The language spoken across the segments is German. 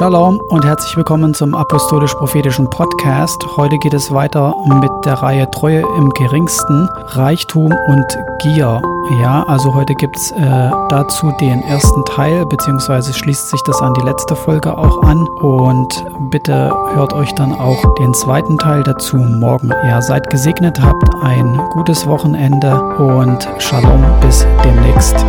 Shalom und herzlich willkommen zum Apostolisch-Prophetischen Podcast. Heute geht es weiter mit der Reihe Treue im Geringsten, Reichtum und Gier. Ja, also heute gibt es äh, dazu den ersten Teil, beziehungsweise schließt sich das an die letzte Folge auch an. Und bitte hört euch dann auch den zweiten Teil dazu morgen. Ja, seid gesegnet, habt ein gutes Wochenende und Shalom bis demnächst.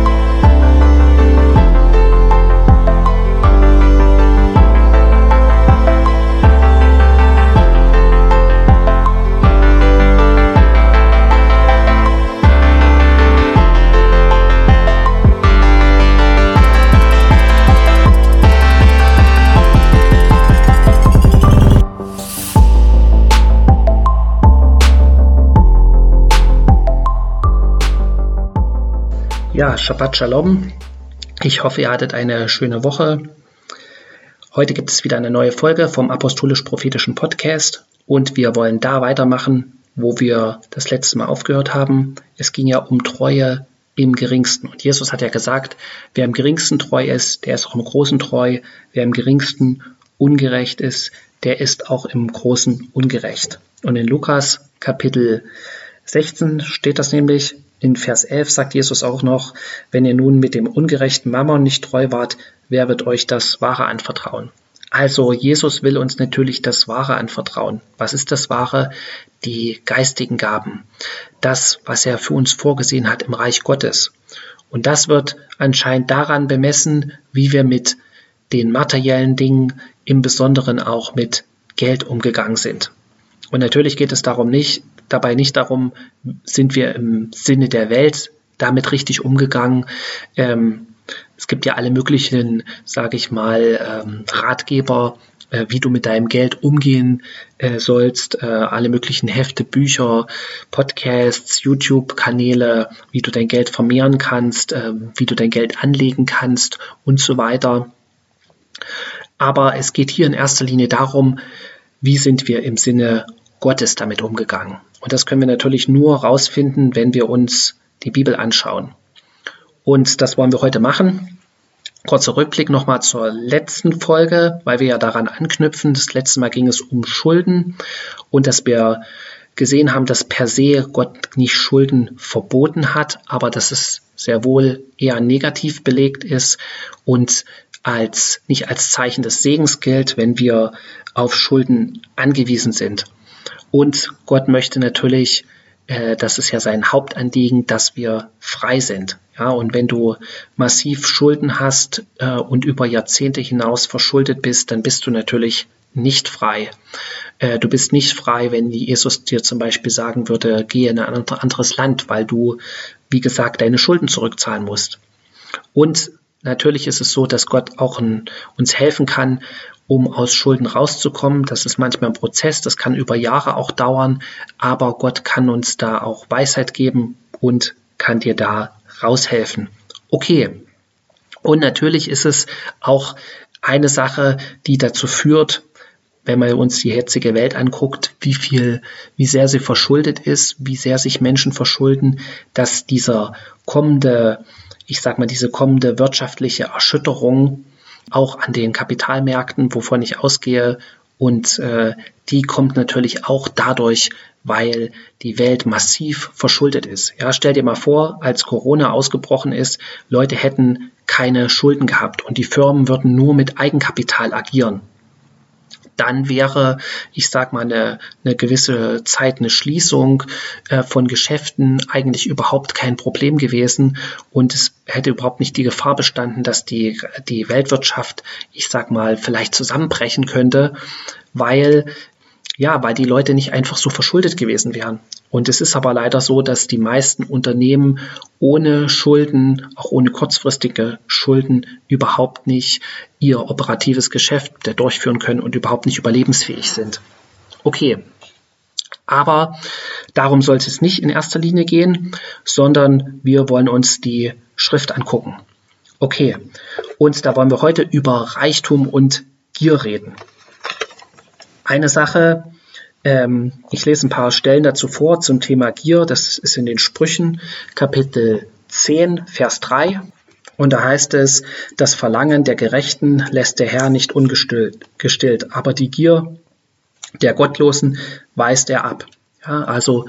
Shabbat Shalom. Ich hoffe, ihr hattet eine schöne Woche. Heute gibt es wieder eine neue Folge vom Apostolisch-Prophetischen Podcast und wir wollen da weitermachen, wo wir das letzte Mal aufgehört haben. Es ging ja um Treue im Geringsten. Und Jesus hat ja gesagt, wer im Geringsten treu ist, der ist auch im Großen treu. Wer im Geringsten ungerecht ist, der ist auch im Großen ungerecht. Und in Lukas Kapitel 16 steht das nämlich, in Vers 11 sagt Jesus auch noch, wenn ihr nun mit dem ungerechten Mammon nicht treu wart, wer wird euch das Wahre anvertrauen? Also Jesus will uns natürlich das Wahre anvertrauen. Was ist das Wahre? Die geistigen Gaben. Das, was er für uns vorgesehen hat im Reich Gottes. Und das wird anscheinend daran bemessen, wie wir mit den materiellen Dingen, im Besonderen auch mit Geld umgegangen sind. Und natürlich geht es darum nicht, dabei nicht darum, sind wir im Sinne der Welt damit richtig umgegangen. Ähm, es gibt ja alle möglichen, sage ich mal, ähm, Ratgeber, äh, wie du mit deinem Geld umgehen äh, sollst, äh, alle möglichen Hefte, Bücher, Podcasts, YouTube-Kanäle, wie du dein Geld vermehren kannst, äh, wie du dein Geld anlegen kannst und so weiter. Aber es geht hier in erster Linie darum, wie sind wir im Sinne Gottes damit umgegangen. Und das können wir natürlich nur rausfinden, wenn wir uns die Bibel anschauen. Und das wollen wir heute machen. Kurzer Rückblick nochmal zur letzten Folge, weil wir ja daran anknüpfen. Das letzte Mal ging es um Schulden und dass wir gesehen haben, dass per se Gott nicht Schulden verboten hat, aber dass es sehr wohl eher negativ belegt ist und als, nicht als Zeichen des Segens gilt, wenn wir auf Schulden angewiesen sind. Und Gott möchte natürlich, äh, das ist ja sein Hauptanliegen, dass wir frei sind. Ja, und wenn du massiv Schulden hast äh, und über Jahrzehnte hinaus verschuldet bist, dann bist du natürlich nicht frei. Äh, du bist nicht frei, wenn Jesus dir zum Beispiel sagen würde, gehe in ein anderes Land, weil du, wie gesagt, deine Schulden zurückzahlen musst. Und natürlich ist es so, dass Gott auch ein, uns helfen kann, um aus Schulden rauszukommen. Das ist manchmal ein Prozess, das kann über Jahre auch dauern, aber Gott kann uns da auch Weisheit geben und kann dir da raushelfen. Okay. Und natürlich ist es auch eine Sache, die dazu führt, wenn man uns die jetzige Welt anguckt, wie viel, wie sehr sie verschuldet ist, wie sehr sich Menschen verschulden, dass dieser kommende, ich sag mal, diese kommende wirtschaftliche Erschütterung auch an den Kapitalmärkten, wovon ich ausgehe. Und äh, die kommt natürlich auch dadurch, weil die Welt massiv verschuldet ist. Ja, stell dir mal vor, als Corona ausgebrochen ist, Leute hätten keine Schulden gehabt und die Firmen würden nur mit Eigenkapital agieren dann wäre, ich sag mal, eine, eine gewisse Zeit eine Schließung äh, von Geschäften eigentlich überhaupt kein Problem gewesen. Und es hätte überhaupt nicht die Gefahr bestanden, dass die, die Weltwirtschaft, ich sag mal, vielleicht zusammenbrechen könnte, weil ja, weil die Leute nicht einfach so verschuldet gewesen wären. Und es ist aber leider so, dass die meisten Unternehmen ohne Schulden, auch ohne kurzfristige Schulden, überhaupt nicht ihr operatives Geschäft durchführen können und überhaupt nicht überlebensfähig sind. Okay. Aber darum sollte es nicht in erster Linie gehen, sondern wir wollen uns die Schrift angucken. Okay. Und da wollen wir heute über Reichtum und Gier reden. Eine Sache, ähm, ich lese ein paar Stellen dazu vor zum Thema Gier. Das ist in den Sprüchen Kapitel 10, Vers 3. Und da heißt es, das Verlangen der Gerechten lässt der Herr nicht ungestillt, aber die Gier der Gottlosen weist er ab. Ja, also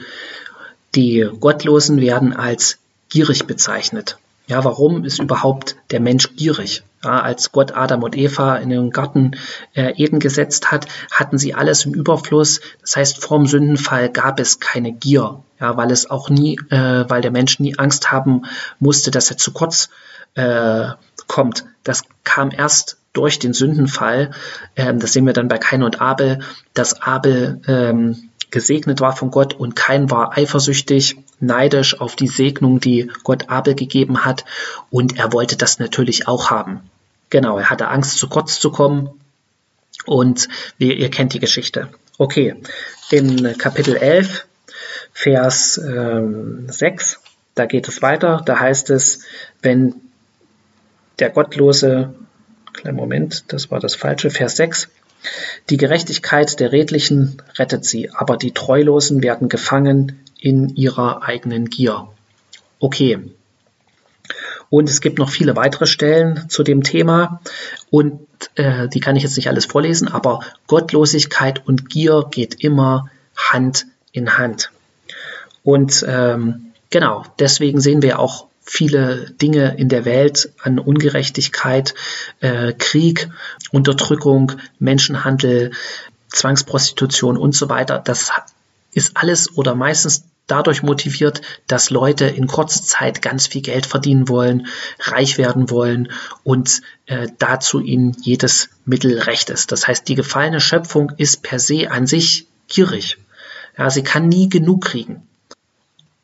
die Gottlosen werden als gierig bezeichnet. Ja, warum ist überhaupt der Mensch gierig? Ja, als Gott Adam und Eva in den Garten äh, Eden gesetzt hat, hatten sie alles im Überfluss. Das heißt, vorm Sündenfall gab es keine Gier, ja, weil es auch nie, äh, weil der Mensch nie Angst haben musste, dass er zu kurz äh, kommt. Das kam erst durch den Sündenfall. Ähm, das sehen wir dann bei Kain und Abel, dass Abel ähm, gesegnet war von Gott und kein war eifersüchtig, neidisch auf die Segnung, die Gott Abel gegeben hat und er wollte das natürlich auch haben. Genau, er hatte Angst, zu kurz zu kommen und wie, ihr kennt die Geschichte. Okay, in Kapitel 11, Vers ähm, 6, da geht es weiter, da heißt es, wenn der Gottlose, kleinen Moment, das war das falsche, Vers 6, die Gerechtigkeit der Redlichen rettet sie, aber die Treulosen werden gefangen in ihrer eigenen Gier. Okay. Und es gibt noch viele weitere Stellen zu dem Thema und äh, die kann ich jetzt nicht alles vorlesen, aber Gottlosigkeit und Gier geht immer Hand in Hand. Und ähm, genau, deswegen sehen wir auch viele Dinge in der Welt an Ungerechtigkeit, äh, Krieg, Unterdrückung, Menschenhandel, Zwangsprostitution und so weiter. Das ist alles oder meistens dadurch motiviert, dass Leute in kurzer Zeit ganz viel Geld verdienen wollen, reich werden wollen und äh, dazu ihnen jedes Mittel recht ist. Das heißt, die gefallene Schöpfung ist per se an sich gierig. Ja, sie kann nie genug kriegen.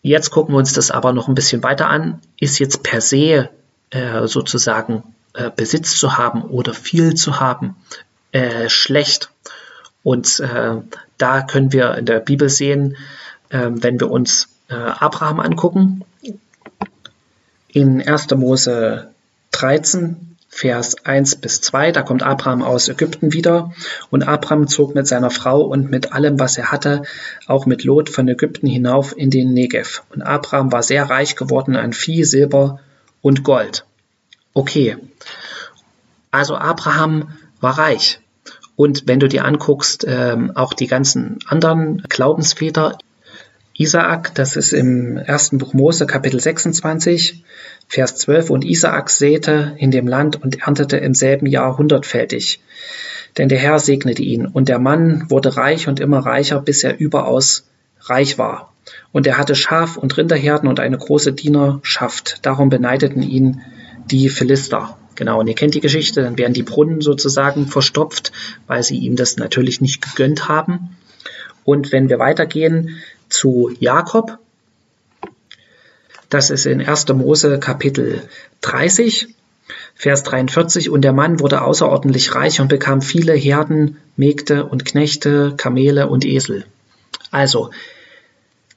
Jetzt gucken wir uns das aber noch ein bisschen weiter an. Ist jetzt per se äh, sozusagen äh, Besitz zu haben oder viel zu haben äh, schlecht? Und äh, da können wir in der Bibel sehen, wenn wir uns äh, Abraham angucken, in 1. Mose 13 Vers 1 bis 2, da kommt Abraham aus Ägypten wieder und Abraham zog mit seiner Frau und mit allem, was er hatte, auch mit Lot von Ägypten hinauf in den Negev. Und Abraham war sehr reich geworden an Vieh, Silber und Gold. Okay, also Abraham war reich. Und wenn du dir anguckst, ähm, auch die ganzen anderen Glaubensväter, Isaak, das ist im ersten Buch Mose, Kapitel 26, Vers 12. Und Isaak säte in dem Land und erntete im selben Jahr hundertfältig. Denn der Herr segnete ihn. Und der Mann wurde reich und immer reicher, bis er überaus reich war. Und er hatte Schaf- und Rinderherden und eine große Dienerschaft. Darum beneideten ihn die Philister. Genau, und ihr kennt die Geschichte, dann werden die Brunnen sozusagen verstopft, weil sie ihm das natürlich nicht gegönnt haben. Und wenn wir weitergehen, zu Jakob. Das ist in 1. Mose Kapitel 30, Vers 43. Und der Mann wurde außerordentlich reich und bekam viele Herden, Mägde und Knechte, Kamele und Esel. Also,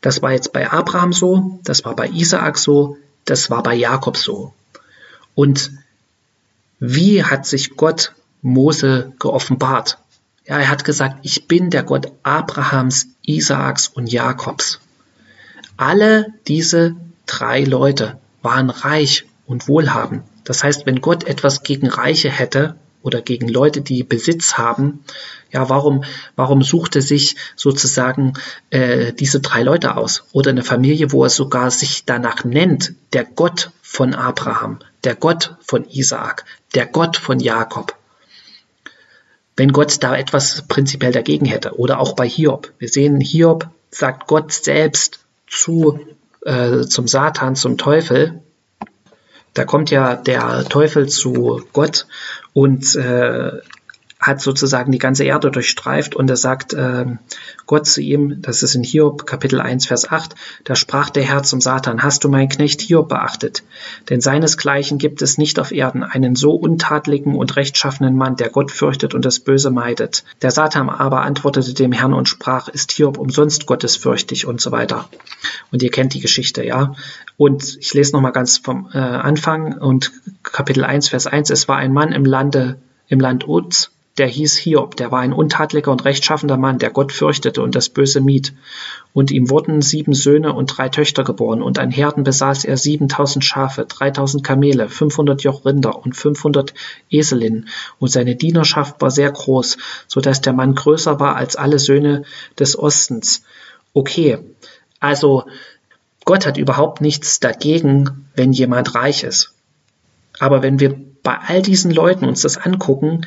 das war jetzt bei Abraham so, das war bei Isaak so, das war bei Jakob so. Und wie hat sich Gott Mose geoffenbart? Ja, er hat gesagt, ich bin der Gott Abrahams, Isaaks und Jakobs. Alle diese drei Leute waren reich und wohlhabend. Das heißt, wenn Gott etwas gegen Reiche hätte oder gegen Leute, die Besitz haben, ja, warum, warum sucht er sich sozusagen äh, diese drei Leute aus? Oder eine Familie, wo er sogar sich danach nennt, der Gott von Abraham, der Gott von Isaak, der Gott von Jakob wenn Gott da etwas prinzipiell dagegen hätte. Oder auch bei Hiob. Wir sehen, Hiob sagt Gott selbst zu, äh, zum Satan, zum Teufel. Da kommt ja der Teufel zu Gott und äh, hat sozusagen die ganze Erde durchstreift und er sagt äh, Gott zu ihm, das ist in Hiob Kapitel 1, Vers 8, da sprach der Herr zum Satan, hast du mein Knecht Hiob beachtet? Denn seinesgleichen gibt es nicht auf Erden einen so untadligen und rechtschaffenen Mann, der Gott fürchtet und das Böse meidet. Der Satan aber antwortete dem Herrn und sprach, ist Hiob umsonst gottesfürchtig und so weiter. Und ihr kennt die Geschichte, ja. Und ich lese nochmal ganz vom äh, Anfang und Kapitel 1, Vers 1, es war ein Mann im Lande, im Land Uz, der hieß Hiob, der war ein untadliger und rechtschaffender Mann, der Gott fürchtete und das Böse mied. Und ihm wurden sieben Söhne und drei Töchter geboren, und an Herden besaß er siebentausend Schafe, dreitausend Kamele, fünfhundert Joch Rinder und fünfhundert Eselinnen. Und seine Dienerschaft war sehr groß, so dass der Mann größer war als alle Söhne des Ostens. Okay, also Gott hat überhaupt nichts dagegen, wenn jemand reich ist. Aber wenn wir bei all diesen Leuten uns das angucken,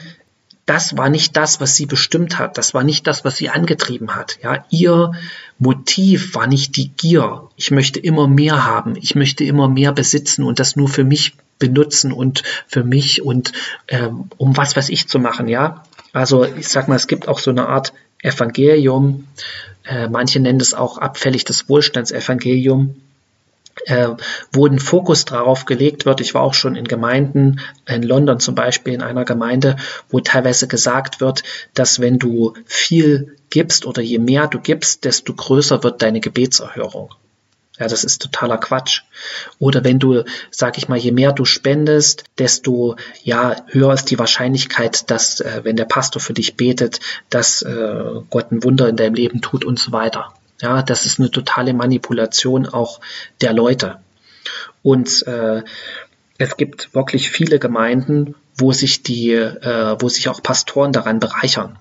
das war nicht das, was sie bestimmt hat. Das war nicht das, was sie angetrieben hat. Ja, ihr Motiv war nicht die Gier. Ich möchte immer mehr haben. Ich möchte immer mehr besitzen und das nur für mich benutzen und für mich und ähm, um was weiß ich zu machen. Ja, also ich sag mal, es gibt auch so eine Art Evangelium. Äh, manche nennen es auch abfällig das Wohlstandsevangelium äh, wo ein Fokus darauf gelegt wird. Ich war auch schon in Gemeinden, in London zum Beispiel, in einer Gemeinde, wo teilweise gesagt wird, dass wenn du viel gibst oder je mehr du gibst, desto größer wird deine Gebetserhörung. Ja, das ist totaler Quatsch. Oder wenn du, sag ich mal, je mehr du spendest, desto ja höher ist die Wahrscheinlichkeit, dass, äh, wenn der Pastor für dich betet, dass äh, Gott ein Wunder in deinem Leben tut und so weiter. Ja, das ist eine totale Manipulation auch der Leute. Und äh, es gibt wirklich viele Gemeinden, wo sich die, äh, wo sich auch Pastoren daran bereichern.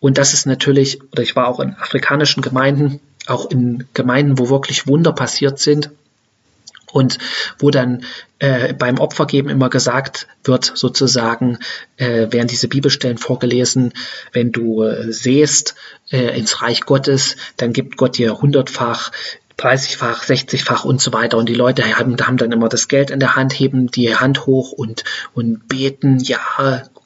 Und das ist natürlich, oder ich war auch in afrikanischen Gemeinden, auch in Gemeinden, wo wirklich Wunder passiert sind, und wo dann äh, beim Opfergeben immer gesagt wird, sozusagen, äh, werden diese Bibelstellen vorgelesen, wenn du äh, sehst äh, ins Reich Gottes, dann gibt Gott dir hundertfach, 30-fach, 60-fach und so weiter. Und die Leute haben, haben dann immer das Geld in der Hand, heben die Hand hoch und, und beten, ja,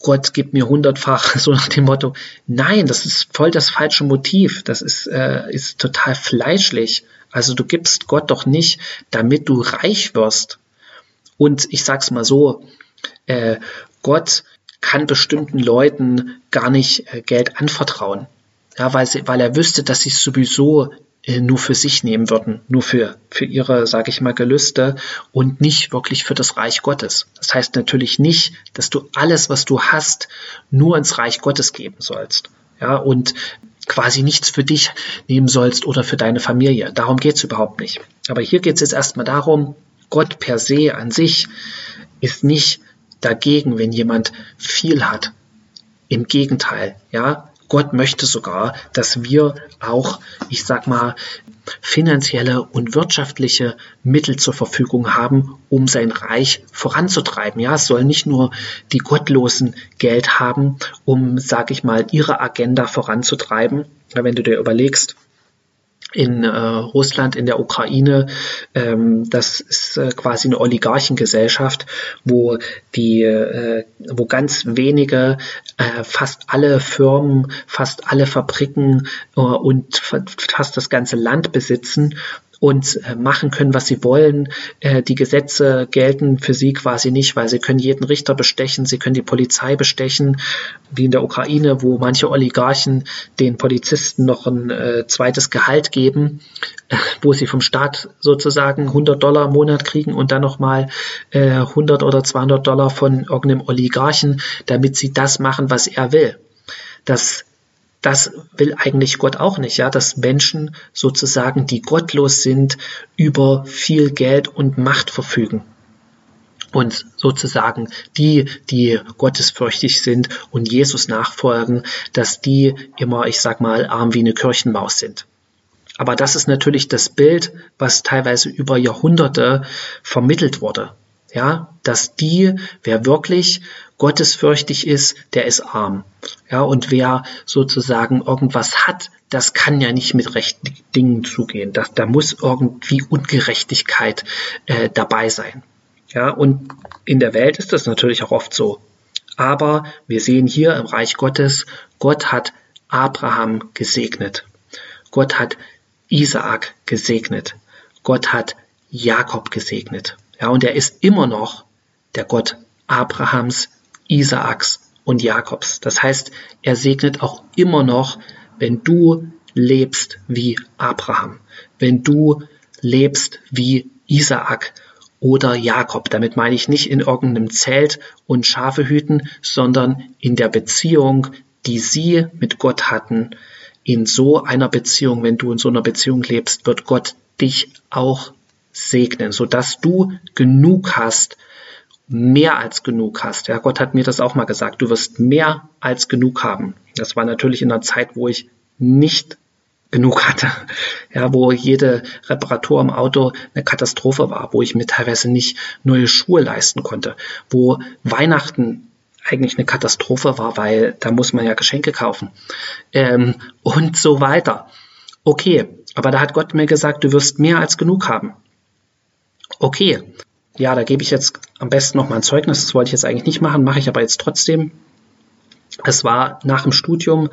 Gott gibt mir hundertfach, so nach dem Motto. Nein, das ist voll das falsche Motiv. Das ist, äh, ist total fleischlich. Also du gibst Gott doch nicht, damit du reich wirst. Und ich sag's mal so, äh, Gott kann bestimmten Leuten gar nicht äh, Geld anvertrauen. Ja, weil, sie, weil er wüsste, dass sie es sowieso äh, nur für sich nehmen würden, nur für, für ihre, sage ich mal, Gelüste und nicht wirklich für das Reich Gottes. Das heißt natürlich nicht, dass du alles, was du hast, nur ins Reich Gottes geben sollst. Ja, und quasi nichts für dich nehmen sollst oder für deine Familie. Darum geht's überhaupt nicht. Aber hier geht's jetzt erstmal darum, Gott per se an sich ist nicht dagegen, wenn jemand viel hat. Im Gegenteil, ja, Gott möchte sogar, dass wir auch, ich sag mal, finanzielle und wirtschaftliche Mittel zur Verfügung haben, um sein Reich voranzutreiben. Ja, es sollen nicht nur die Gottlosen Geld haben, um, sag ich mal, ihre Agenda voranzutreiben. Wenn du dir überlegst, in äh, Russland, in der Ukraine. Ähm, das ist äh, quasi eine Oligarchengesellschaft, wo die, äh, wo ganz wenige, äh, fast alle Firmen, fast alle Fabriken äh, und fast das ganze Land besitzen und äh, machen können, was sie wollen. Äh, die Gesetze gelten für sie quasi nicht, weil sie können jeden Richter bestechen, sie können die Polizei bestechen, wie in der Ukraine, wo manche Oligarchen den Polizisten noch ein äh, zweites Gehalt geben, wo sie vom Staat sozusagen 100 Dollar im Monat kriegen und dann nochmal 100 oder 200 Dollar von irgendeinem Oligarchen, damit sie das machen, was er will. Das das will eigentlich Gott auch nicht, ja, dass Menschen sozusagen, die gottlos sind, über viel Geld und Macht verfügen. Und sozusagen die, die gottesfürchtig sind und Jesus nachfolgen, dass die immer, ich sag mal, arm wie eine Kirchenmaus sind. Aber das ist natürlich das Bild, was teilweise über Jahrhunderte vermittelt wurde. Ja, dass die, wer wirklich gottesfürchtig ist, der ist arm. Ja, und wer sozusagen irgendwas hat, das kann ja nicht mit rechten Dingen zugehen. Das, da muss irgendwie Ungerechtigkeit äh, dabei sein. Ja, und in der Welt ist das natürlich auch oft so. Aber wir sehen hier im Reich Gottes, Gott hat Abraham gesegnet. Gott hat Isaak gesegnet. Gott hat Jakob gesegnet. Ja, und er ist immer noch der Gott Abrahams, Isaaks und Jakobs. Das heißt, er segnet auch immer noch, wenn du lebst wie Abraham, wenn du lebst wie Isaak oder Jakob. Damit meine ich nicht in irgendeinem Zelt und Schafe hüten, sondern in der Beziehung, die sie mit Gott hatten. In so einer Beziehung, wenn du in so einer Beziehung lebst, wird Gott dich auch segnen, sodass du genug hast, mehr als genug hast. Ja, Gott hat mir das auch mal gesagt. Du wirst mehr als genug haben. Das war natürlich in einer Zeit, wo ich nicht genug hatte. Ja, wo jede Reparatur im Auto eine Katastrophe war, wo ich mir teilweise nicht neue Schuhe leisten konnte, wo Weihnachten eigentlich eine Katastrophe war, weil da muss man ja Geschenke kaufen ähm, und so weiter. Okay, aber da hat Gott mir gesagt, du wirst mehr als genug haben. Okay, ja, da gebe ich jetzt am besten noch mal ein Zeugnis. Das wollte ich jetzt eigentlich nicht machen, mache ich aber jetzt trotzdem. Es war nach dem Studium,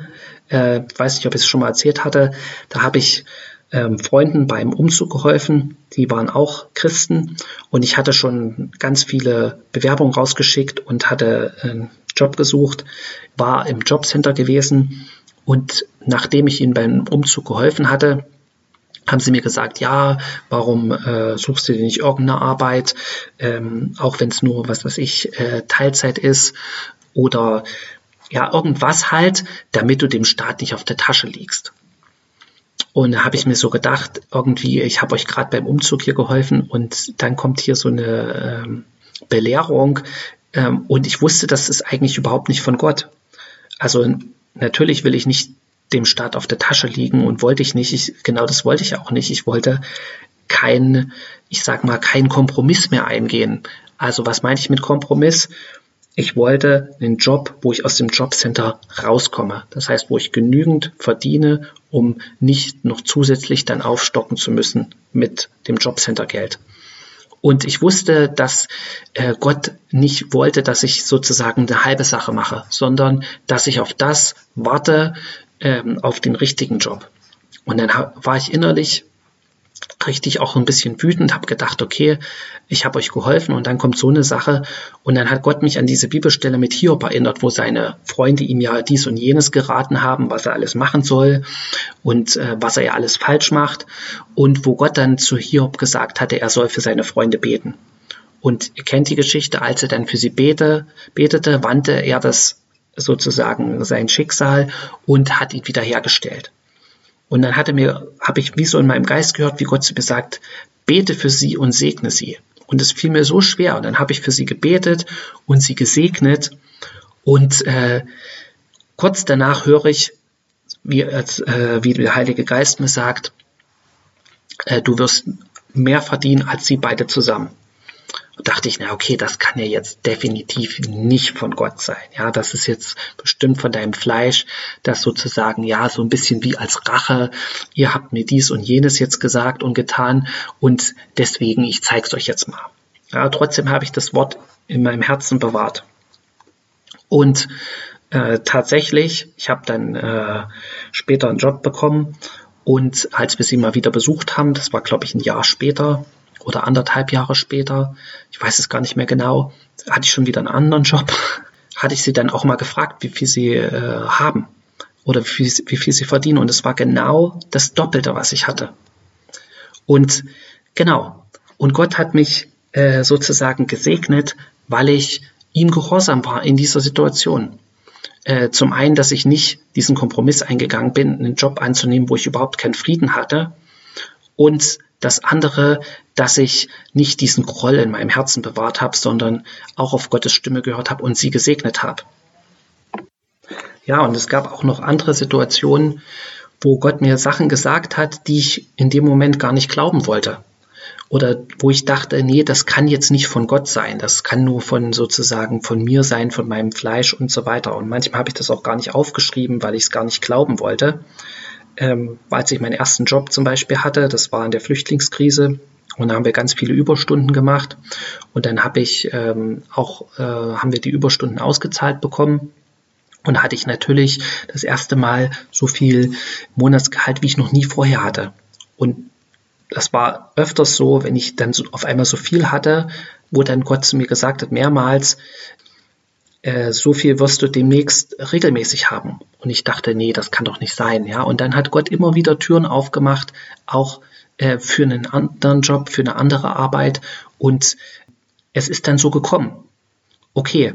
äh, weiß nicht, ob ich es schon mal erzählt hatte, da habe ich ähm, Freunden beim Umzug geholfen, die waren auch Christen und ich hatte schon ganz viele Bewerbungen rausgeschickt und hatte einen Job gesucht, war im Jobcenter gewesen und nachdem ich ihnen beim Umzug geholfen hatte, haben sie mir gesagt, ja, warum äh, suchst du dir nicht irgendeine Arbeit, ähm, auch wenn es nur, was weiß ich, äh, Teilzeit ist oder ja, irgendwas halt, damit du dem Staat nicht auf der Tasche liegst. Und da habe ich mir so gedacht, irgendwie, ich habe euch gerade beim Umzug hier geholfen und dann kommt hier so eine ähm, Belehrung ähm, und ich wusste, das ist eigentlich überhaupt nicht von Gott. Also natürlich will ich nicht dem Staat auf der Tasche liegen und wollte ich nicht. Ich, genau das wollte ich auch nicht. Ich wollte kein, ich sag mal, keinen Kompromiss mehr eingehen. Also was meinte ich mit Kompromiss? Ich wollte einen Job, wo ich aus dem Jobcenter rauskomme. Das heißt, wo ich genügend verdiene, um nicht noch zusätzlich dann aufstocken zu müssen mit dem Jobcenter-Geld. Und ich wusste, dass äh, Gott nicht wollte, dass ich sozusagen eine halbe Sache mache, sondern dass ich auf das warte, ähm, auf den richtigen Job. Und dann war ich innerlich richtig auch ein bisschen wütend, habe gedacht, okay, ich habe euch geholfen und dann kommt so eine Sache und dann hat Gott mich an diese Bibelstelle mit Hiob erinnert, wo seine Freunde ihm ja dies und jenes geraten haben, was er alles machen soll und äh, was er ja alles falsch macht und wo Gott dann zu Hiob gesagt hatte, er soll für seine Freunde beten. Und ihr kennt die Geschichte, als er dann für sie bete, betete, wandte er das sozusagen sein Schicksal und hat ihn wiederhergestellt. Und dann hatte mir, habe ich wie so in meinem Geist gehört, wie Gott zu mir sagt, bete für sie und segne sie. Und es fiel mir so schwer. Und dann habe ich für sie gebetet und sie gesegnet. Und äh, kurz danach höre ich, wie, äh, wie der Heilige Geist mir sagt, äh, du wirst mehr verdienen als sie beide zusammen. Dachte ich, na okay, das kann ja jetzt definitiv nicht von Gott sein. Ja, das ist jetzt bestimmt von deinem Fleisch, das sozusagen, ja, so ein bisschen wie als Rache, ihr habt mir dies und jenes jetzt gesagt und getan und deswegen, ich zeig's euch jetzt mal. Ja, trotzdem habe ich das Wort in meinem Herzen bewahrt. Und äh, tatsächlich, ich habe dann äh, später einen Job bekommen und als wir sie mal wieder besucht haben, das war glaube ich ein Jahr später, oder anderthalb Jahre später, ich weiß es gar nicht mehr genau, hatte ich schon wieder einen anderen Job, hatte ich sie dann auch mal gefragt, wie viel sie äh, haben oder wie viel, wie viel sie verdienen. Und es war genau das Doppelte, was ich hatte. Und genau, und Gott hat mich äh, sozusagen gesegnet, weil ich ihm gehorsam war in dieser Situation. Äh, zum einen, dass ich nicht diesen Kompromiss eingegangen bin, einen Job anzunehmen, wo ich überhaupt keinen Frieden hatte. Und das andere, dass ich nicht diesen Groll in meinem Herzen bewahrt habe, sondern auch auf Gottes Stimme gehört habe und sie gesegnet habe. Ja, und es gab auch noch andere Situationen, wo Gott mir Sachen gesagt hat, die ich in dem Moment gar nicht glauben wollte. Oder wo ich dachte, nee, das kann jetzt nicht von Gott sein. Das kann nur von sozusagen von mir sein, von meinem Fleisch und so weiter. Und manchmal habe ich das auch gar nicht aufgeschrieben, weil ich es gar nicht glauben wollte ähm, als ich meinen ersten Job zum Beispiel hatte, das war in der Flüchtlingskrise, und da haben wir ganz viele Überstunden gemacht. Und dann habe ich ähm, auch, äh, haben wir die Überstunden ausgezahlt bekommen. Und da hatte ich natürlich das erste Mal so viel Monatsgehalt, wie ich noch nie vorher hatte. Und das war öfters so, wenn ich dann so auf einmal so viel hatte, wo dann Gott zu mir gesagt hat, mehrmals, äh, so viel wirst du demnächst regelmäßig haben. Und ich dachte, nee, das kann doch nicht sein, ja. Und dann hat Gott immer wieder Türen aufgemacht, auch äh, für einen anderen Job, für eine andere Arbeit. Und es ist dann so gekommen. Okay,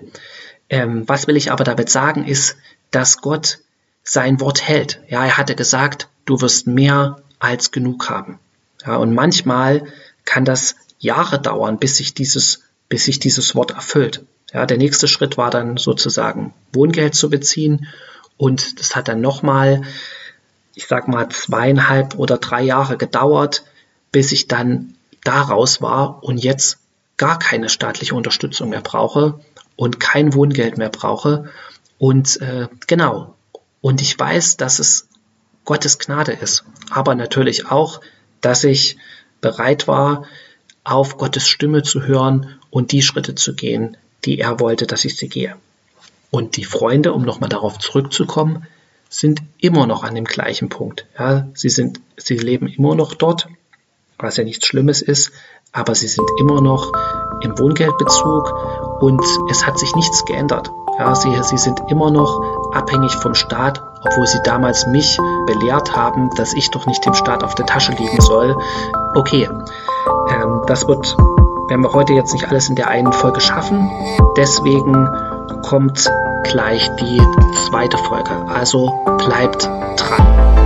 ähm, was will ich aber damit sagen, ist, dass Gott sein Wort hält. Ja, er hatte gesagt, du wirst mehr als genug haben. Ja, und manchmal kann das Jahre dauern, bis sich dieses, bis sich dieses Wort erfüllt. Ja, der nächste Schritt war dann sozusagen Wohngeld zu beziehen und das hat dann nochmal, ich sag mal, zweieinhalb oder drei Jahre gedauert, bis ich dann daraus war und jetzt gar keine staatliche Unterstützung mehr brauche und kein Wohngeld mehr brauche. Und äh, genau, und ich weiß, dass es Gottes Gnade ist, aber natürlich auch, dass ich bereit war, auf Gottes Stimme zu hören und die Schritte zu gehen, die er wollte, dass ich sie gehe. Und die Freunde, um nochmal darauf zurückzukommen, sind immer noch an dem gleichen Punkt. Ja, sie sind, sie leben immer noch dort, was ja nichts Schlimmes ist, aber sie sind immer noch im Wohngeldbezug und es hat sich nichts geändert. Ja, sie, sie sind immer noch abhängig vom Staat, obwohl sie damals mich belehrt haben, dass ich doch nicht dem Staat auf der Tasche liegen soll. Okay, ähm, das wird, werden wir heute jetzt nicht alles in der einen Folge schaffen. Deswegen kommt gleich die zweite Folge. Also bleibt dran.